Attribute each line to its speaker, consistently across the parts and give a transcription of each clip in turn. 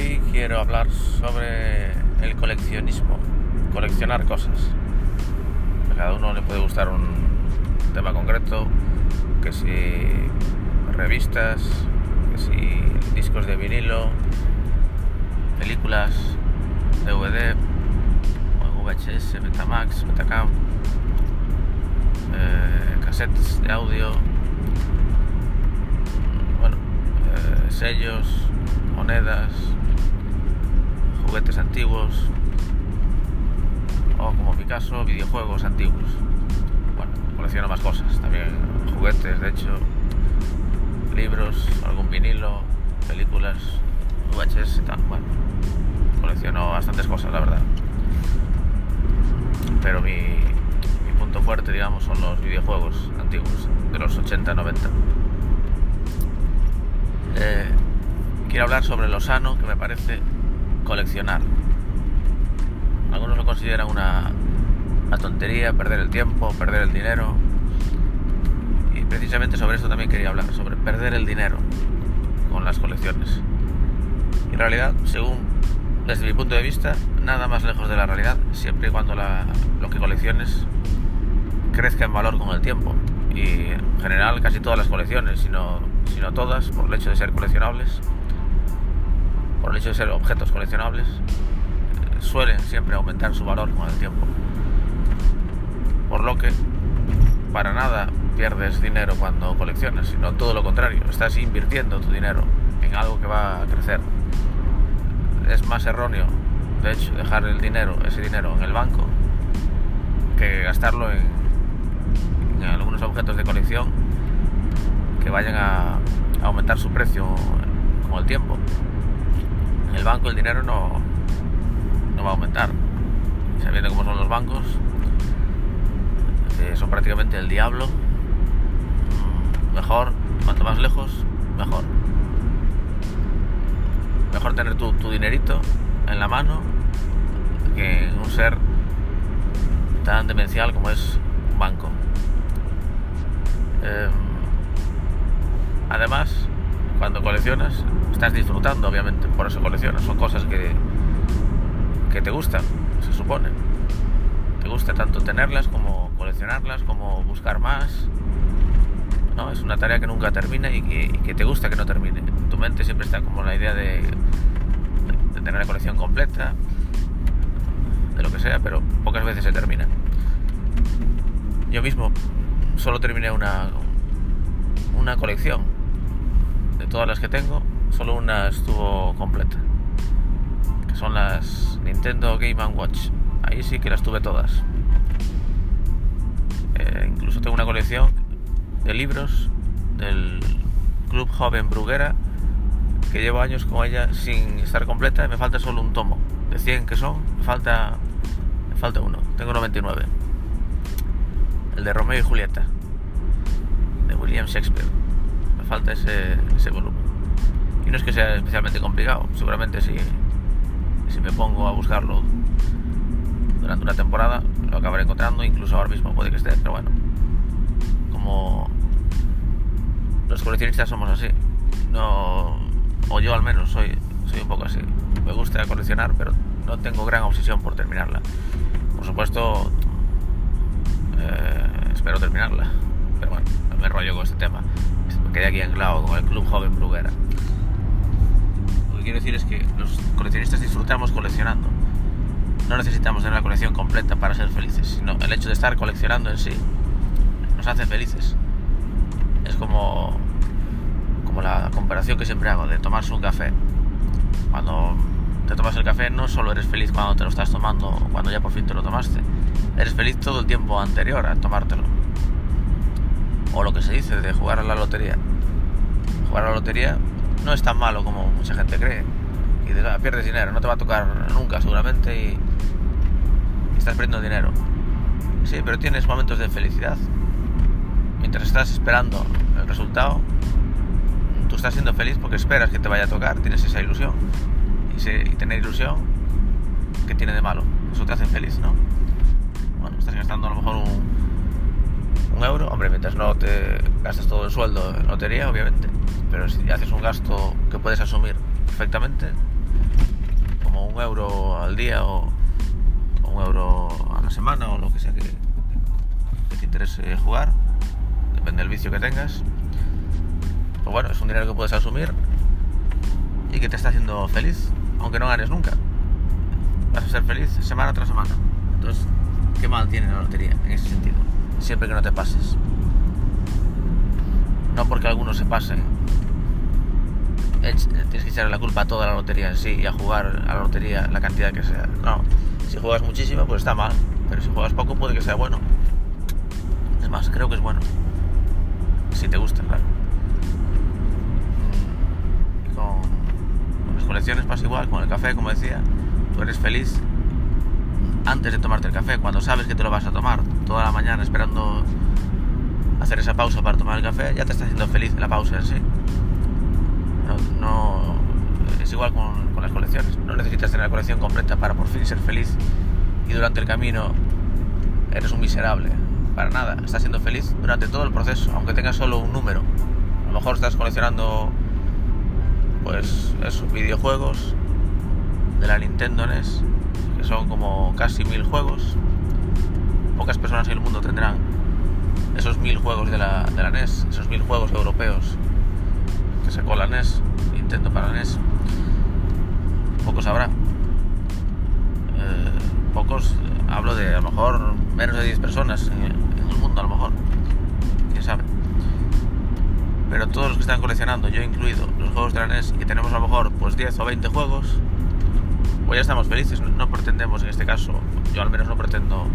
Speaker 1: Hoy quiero hablar sobre el coleccionismo, coleccionar cosas. A cada uno le puede gustar un tema concreto, que si revistas, que si discos de vinilo, películas, DVD, VHS, Betamax, Betacam, eh, cassettes de audio, bueno, eh, sellos, monedas, juguetes antiguos o como mi caso, videojuegos antiguos. Bueno, colecciono más cosas, también juguetes, de hecho, libros, algún vinilo, películas, VHS y tal. Bueno, colecciono bastantes cosas, la verdad. Pero mi, mi punto fuerte, digamos, son los videojuegos antiguos, de los 80-90. Eh, quiero hablar sobre lo sano que me parece coleccionar. Algunos lo consideran una, una tontería, perder el tiempo, perder el dinero. Y precisamente sobre esto también quería hablar, sobre perder el dinero con las colecciones. Y en realidad, según desde mi punto de vista, nada más lejos de la realidad, siempre y cuando la, lo que colecciones crezca en valor con el tiempo. Y en general casi todas las colecciones, sino, sino todas, por el hecho de ser coleccionables, por el hecho de ser objetos coleccionables, suelen siempre aumentar su valor con el tiempo. Por lo que para nada pierdes dinero cuando coleccionas, sino todo lo contrario, estás invirtiendo tu dinero en algo que va a crecer. Es más erróneo, de hecho, dejar el dinero, ese dinero en el banco, que gastarlo en algunos objetos de colección que vayan a aumentar su precio con el tiempo. El banco el dinero no, no va a aumentar. Sabiendo cómo son los bancos, eh, son prácticamente el diablo. Mm, Mejor, cuanto más lejos, mejor. Mejor tener tu, tu dinerito en la mano que un ser tan demencial como es un banco. Em, además, cuando coleccionas, estás disfrutando, obviamente, por eso coleccionas. Son cosas que, que te gustan, se supone. Te gusta tanto tenerlas como coleccionarlas, como buscar más. ¿no? Es una tarea que nunca termina y que, que te gusta que no termine. Tu mente siempre está como la idea de, de tener la colección completa, de lo que sea, pero pocas veces se termina. Yo mismo solo terminé una, una colección. De todas las que tengo, solo una estuvo completa. Que son las Nintendo Game Watch. Ahí sí que las tuve todas. Eh, incluso tengo una colección de libros del Club Joven Bruguera que llevo años con ella sin estar completa me falta solo un tomo. De 100 que son, me falta, me falta uno. Tengo 99. El de Romeo y Julieta, de William Shakespeare. Falta ese, volumen. Y no es que sea especialmente complicado, seguramente si, si me pongo a buscarlo durante una temporada lo acabaré encontrando, incluso ahora mismo puede que esté, pero bueno, como los coleccionistas somos así, no, o yo al menos soy, soy un poco así, me gusta coleccionar, pero no tengo gran obsesión por terminarla. Por supuesto, eh, espero terminarla, pero bueno, no me rollo con este tema. Me quedé aquí anclado con el Club Joven Bruguera. Lo que quiero decir es que los coleccionistas disfrutamos coleccionando. No necesitamos tener la colección completa para ser felices, sino el hecho de estar coleccionando en sí nos hace felices. Es como, como la comparación que siempre hago de tomarse un café. Cuando te tomas el café no solo eres feliz cuando te lo estás tomando cuando ya por fin te lo tomaste, eres feliz todo el tiempo anterior a tomártelo. O lo que se dice de jugar a la lotería. Jugar a la lotería no es tan malo como mucha gente cree. Y "Ah, pierdes dinero, no te va a tocar nunca seguramente y, estás perdiendo dinero. Sí, pero tienes momentos de felicidad. Mientras estás esperando el resultado, tú estás siendo feliz porque esperas que te vaya a tocar, tienes esa ilusión. Y, y tener ilusión, ¿qué tiene de malo? Eso te hace feliz, ¿no? Gastas todo el sueldo en lotería, obviamente. Pero si haces un gasto que puedes asumir perfectamente, como un euro al día o, un euro a la semana o lo que sea que, te interese jugar, depende del vicio que tengas. Pues bueno, es un dinero que puedes asumir y que te está haciendo feliz, aunque no ganes nunca. Vas a ser feliz semana tras semana. Entonces, ¿qué mal tiene la lotería en ese sentido? Siempre que no te pases. No porque algunos se pasen. Tienes que echarle la culpa a toda la lotería en sí y a jugar a la lotería la cantidad que sea. No, si juegas muchísimo, pues está mal. Pero si juegas poco, puede que sea bueno. Es más, creo que es bueno. Si te gusta, claro. Mm, con, las colecciones pasa igual, con el café, como decía. Tú eres feliz antes de tomarte el café, cuando sabes que te lo vas a tomar toda la mañana esperando hacer esa pausa para tomar el café, ya te está haciendo feliz la pausa en sí. No, es igual con, con, las colecciones. No necesitas tener la colección completa para por fin ser feliz y durante el camino eres un miserable. Para nada, estás siendo feliz durante todo el proceso, aunque tengas solo un número. A lo mejor estás coleccionando, pues, esos videojuegos de la Nintendo NES, que son como casi mil juegos. Pocas personas en el mundo tendrán esos mil juegos de la, de la NES, esos mil juegos europeos que sacó la NES, Nintendo para NES, pocos habrá. Eh, pocos, hablo de a lo mejor menos de 10 personas en, el mundo, a lo mejor, quién sabe. Pero todos los que están coleccionando, yo incluido, los juegos de la NES, y tenemos a lo mejor pues 10 o 20 juegos, pues ya estamos felices. No pretendemos en este caso, yo al menos no pretendo,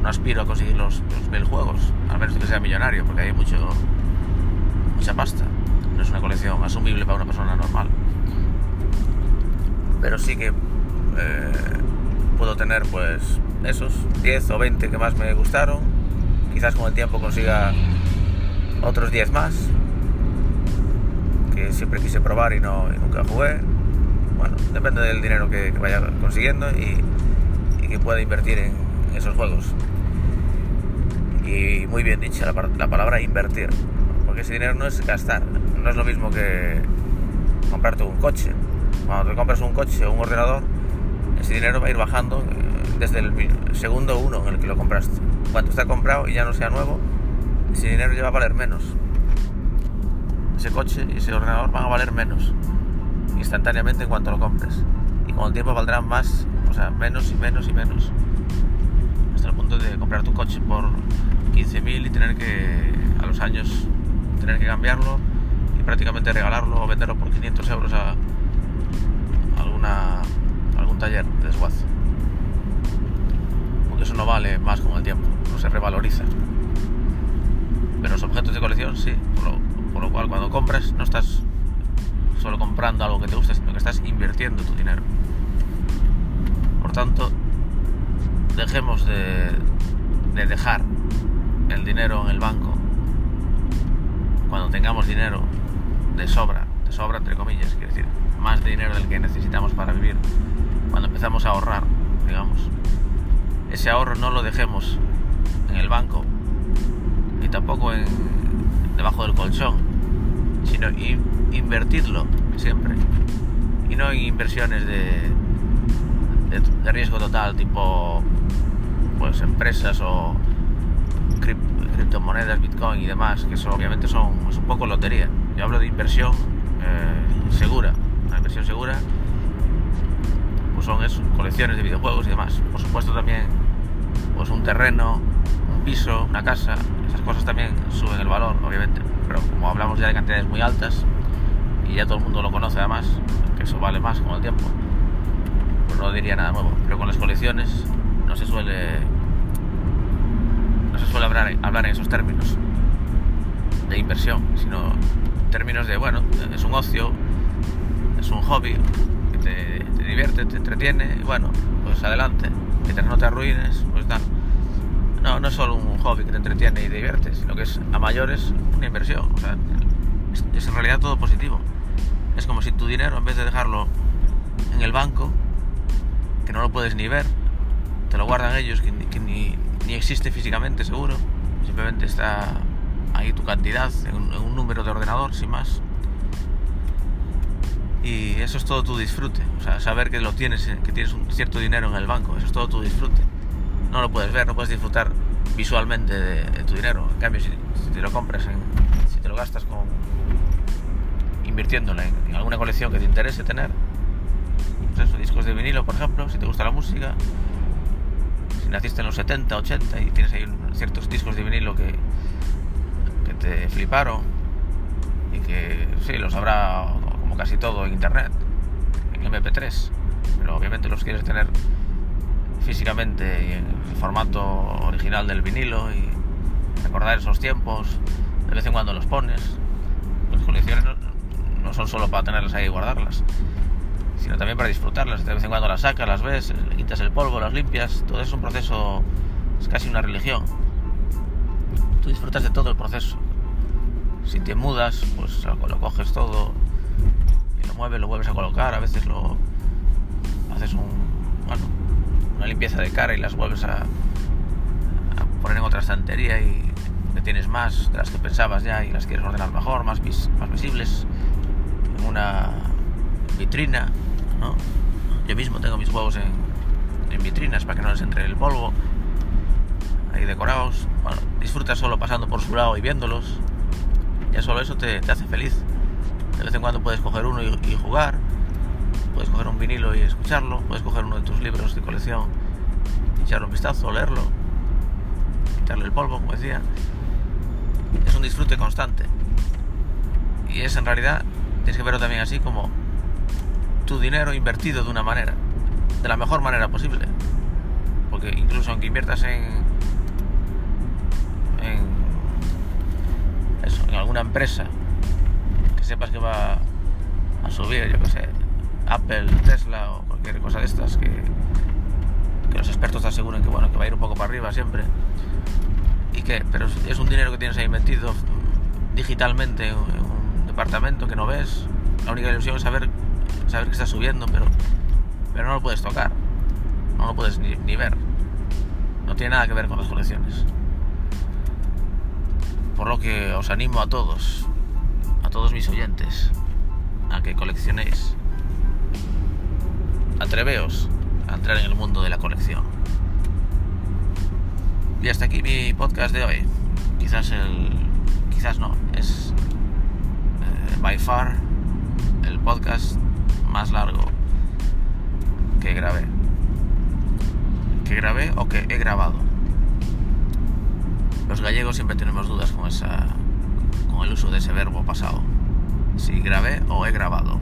Speaker 1: no aspiro a conseguir los, mil juegos, al menos que sea millonario, porque hay mucho mucha pasta. No es una colección asumible para una persona normal. Pero sí que eh, puedo tener pues esos 10 o 20 que más me gustaron. Quizás con el tiempo consiga otros 10 más que siempre quise probar y, no, y nunca jugué bueno, depende del dinero que, vaya consiguiendo y, que pueda invertir en esos juegos. Y muy bien dicha la, la, palabra invertir, porque ese dinero no es gastar, no es lo mismo que comprarte un coche. Cuando te compras un coche o un ordenador, ese dinero va a ir bajando eh, desde el segundo uno en el que lo compraste. Cuando está comprado y ya no sea nuevo, ese dinero ya va a valer menos. Ese coche y ese ordenador van a valer menos instantáneamente en cuanto lo compres. Y con el tiempo valdrán más, o sea, menos y menos y menos. Hasta el punto de comprar tu coche por 15.000 y tener que, a los años, tener que cambiarlo y prácticamente regalarlo o venderlo por 500 euros a alguna, algún taller de desguace. Porque eso no vale más con el tiempo, no se revaloriza. Pero los objetos de colección sí, por lo cual cuando compras no estás solo comprando algo que te gusta, sino que estás invirtiendo tu dinero. Por tanto, dejemos de, dejar el dinero en el banco cuando tengamos dinero de sobra, de sobra entre comillas, quiere decir, más dinero del que necesitamos para vivir, cuando empezamos a ahorrar, digamos, ese ahorro no lo dejemos en el banco y tampoco en, debajo del colchón, sino invertirlo siempre. Y no en inversiones de, de, riesgo total, tipo pues empresas o criptomonedas, bitcoin y demás, que eso obviamente son es un poco lotería. Yo hablo de inversión eh, segura, una inversión segura, pues son colecciones de videojuegos y demás. Por supuesto también pues un terreno, un piso, una casa, esas cosas también suben el valor, obviamente. Pero como hablamos ya de cantidades muy altas, y ya todo el mundo lo conoce además, que eso vale más con el tiempo, pues no diría nada nuevo. Pero con las colecciones no se suele no se suele hablar, hablar en esos términos de inversión, sino términos de, bueno, es un ocio, es un hobby que te, divierte, te entretiene, y bueno, pues adelante, mientras no te arruines, pues tal. No, no es solo un hobby que te entretiene y te divierte, sino que es a mayores una inversión, es en realidad todo positivo. Es como si tu dinero, en vez de dejarlo en el banco, que no lo puedes ni ver, te lo guardan ellos, que, ni, existe físicamente seguro, simplemente está ahí tu cantidad en un, número de ordenador, sin más. Y eso es todo tu disfrute. Saber que lo tienes, que tienes un cierto dinero en el banco, eso es todo tu disfrute. No lo puedes ver, no puedes disfrutar visualmente de, tu dinero. En cambio, si, te lo compras, si te lo gastas con invirtiéndolo en, alguna colección que te interese tener, pues discos de vinilo, por ejemplo, si te gusta la música, si naciste en los 70, 80 y tienes ahí ciertos discos de vinilo que, que te fliparon y que sí, los habrá como casi todo en internet, en MP3, pero obviamente los quieres tener físicamente y en el formato original del vinilo y recordar esos tiempos, de vez en cuando los pones. Las colecciones no, son solo para tenerlas ahí y guardarlas, sino también para disfrutarlas. De vez en cuando las sacas, las ves, le quitas el polvo, las limpias, todo es un proceso, es casi una religión. Tú disfrutas de todo el proceso. Si te mudas, pues lo, coges todo y lo mueves, lo vuelves a colocar, a veces lo haces una limpieza de cara y las vuelves a, poner en otra estantería y tienes más de las que pensabas ya y las quieres ordenar mejor, más, visibles, una vitrina, ¿no? Yo mismo tengo mis huevos en, en vitrinas para que no les entre el polvo, ahí decorados. Bueno, disfrutas solo pasando por su lado y viéndolos. Ya solo eso te, hace feliz. De vez en cuando puedes coger uno y jugar Puedes coger un vinilo y escucharlo, puedes coger uno de tus libros de colección y echarle un vistazo, leerlo, quitarle el polvo, como decía. Es un disfrute constante. Y es en realidad, tienes que verlo también así como tu dinero invertido de una manera, de la mejor manera posible. Porque incluso aunque inviertas en, en, eso, en alguna empresa que sepas que va a subir, yo que sé, Apple, Tesla o cualquier cosa de estas que, los expertos te aseguran que bueno que va a ir un poco para arriba siempre y que pero es un dinero que tienes ahí metido digitalmente departamento que no ves la única ilusión es saber saber que está subiendo pero pero no lo puedes tocar no lo puedes ni, ni ver no tiene nada que ver con las colecciones por lo que os animo a todos a todos mis oyentes a que coleccionéis atreveos a entrar en el mundo de la colección. Y hasta aquí mi podcast de hoy. Quizás el. Quizás no. Es. By far. El podcast más largo que grabé. Que grabé o que he grabado. Los gallegos siempre tenemos dudas con esa. con el uso de ese verbo pasado. Si grabé o he grabado.